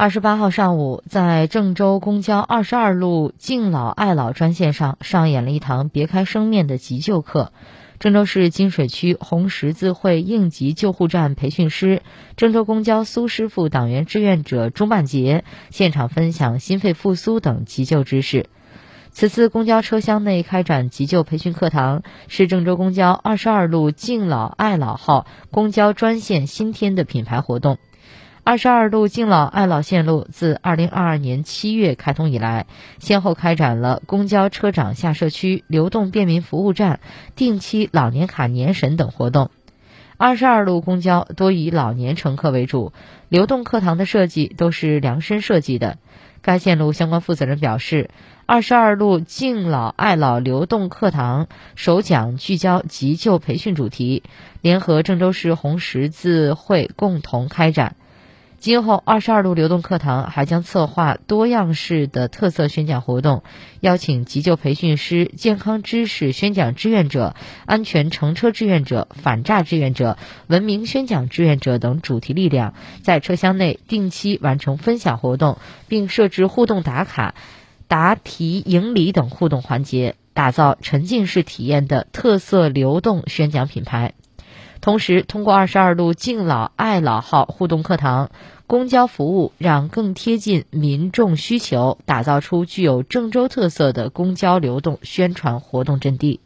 二十八号上午，在郑州公交二十二路敬老爱老专线上上演了一堂别开生面的急救课。郑州市金水区红十字会应急救护站培训师、郑州公交苏师傅党员志愿者钟半杰现场分享心肺复苏等急救知识。此次公交车厢内开展急救培训课堂，是郑州公交二十二路敬老爱老号公交专线新添的品牌活动。二十二路敬老爱老线路自二零二二年七月开通以来，先后开展了公交车长下社区、流动便民服务站、定期老年卡年审等活动。二十二路公交多以老年乘客为主，流动课堂的设计都是量身设计的。该线路相关负责人表示，二十二路敬老爱老流动课堂首讲聚焦急救培训主题，联合郑州市红十字会共同开展。今后，二十二路流动课堂还将策划多样式的特色宣讲活动，邀请急救培训师、健康知识宣讲志愿者、安全乘车志愿者、反诈志愿者、文明宣讲志愿者等主题力量，在车厢内定期完成分享活动，并设置互动打卡、答题赢礼等互动环节，打造沉浸式体验的特色流动宣讲品牌。同时，通过二十二路敬老爱老号互动课堂，公交服务让更贴近民众需求，打造出具有郑州特色的公交流动宣传活动阵地。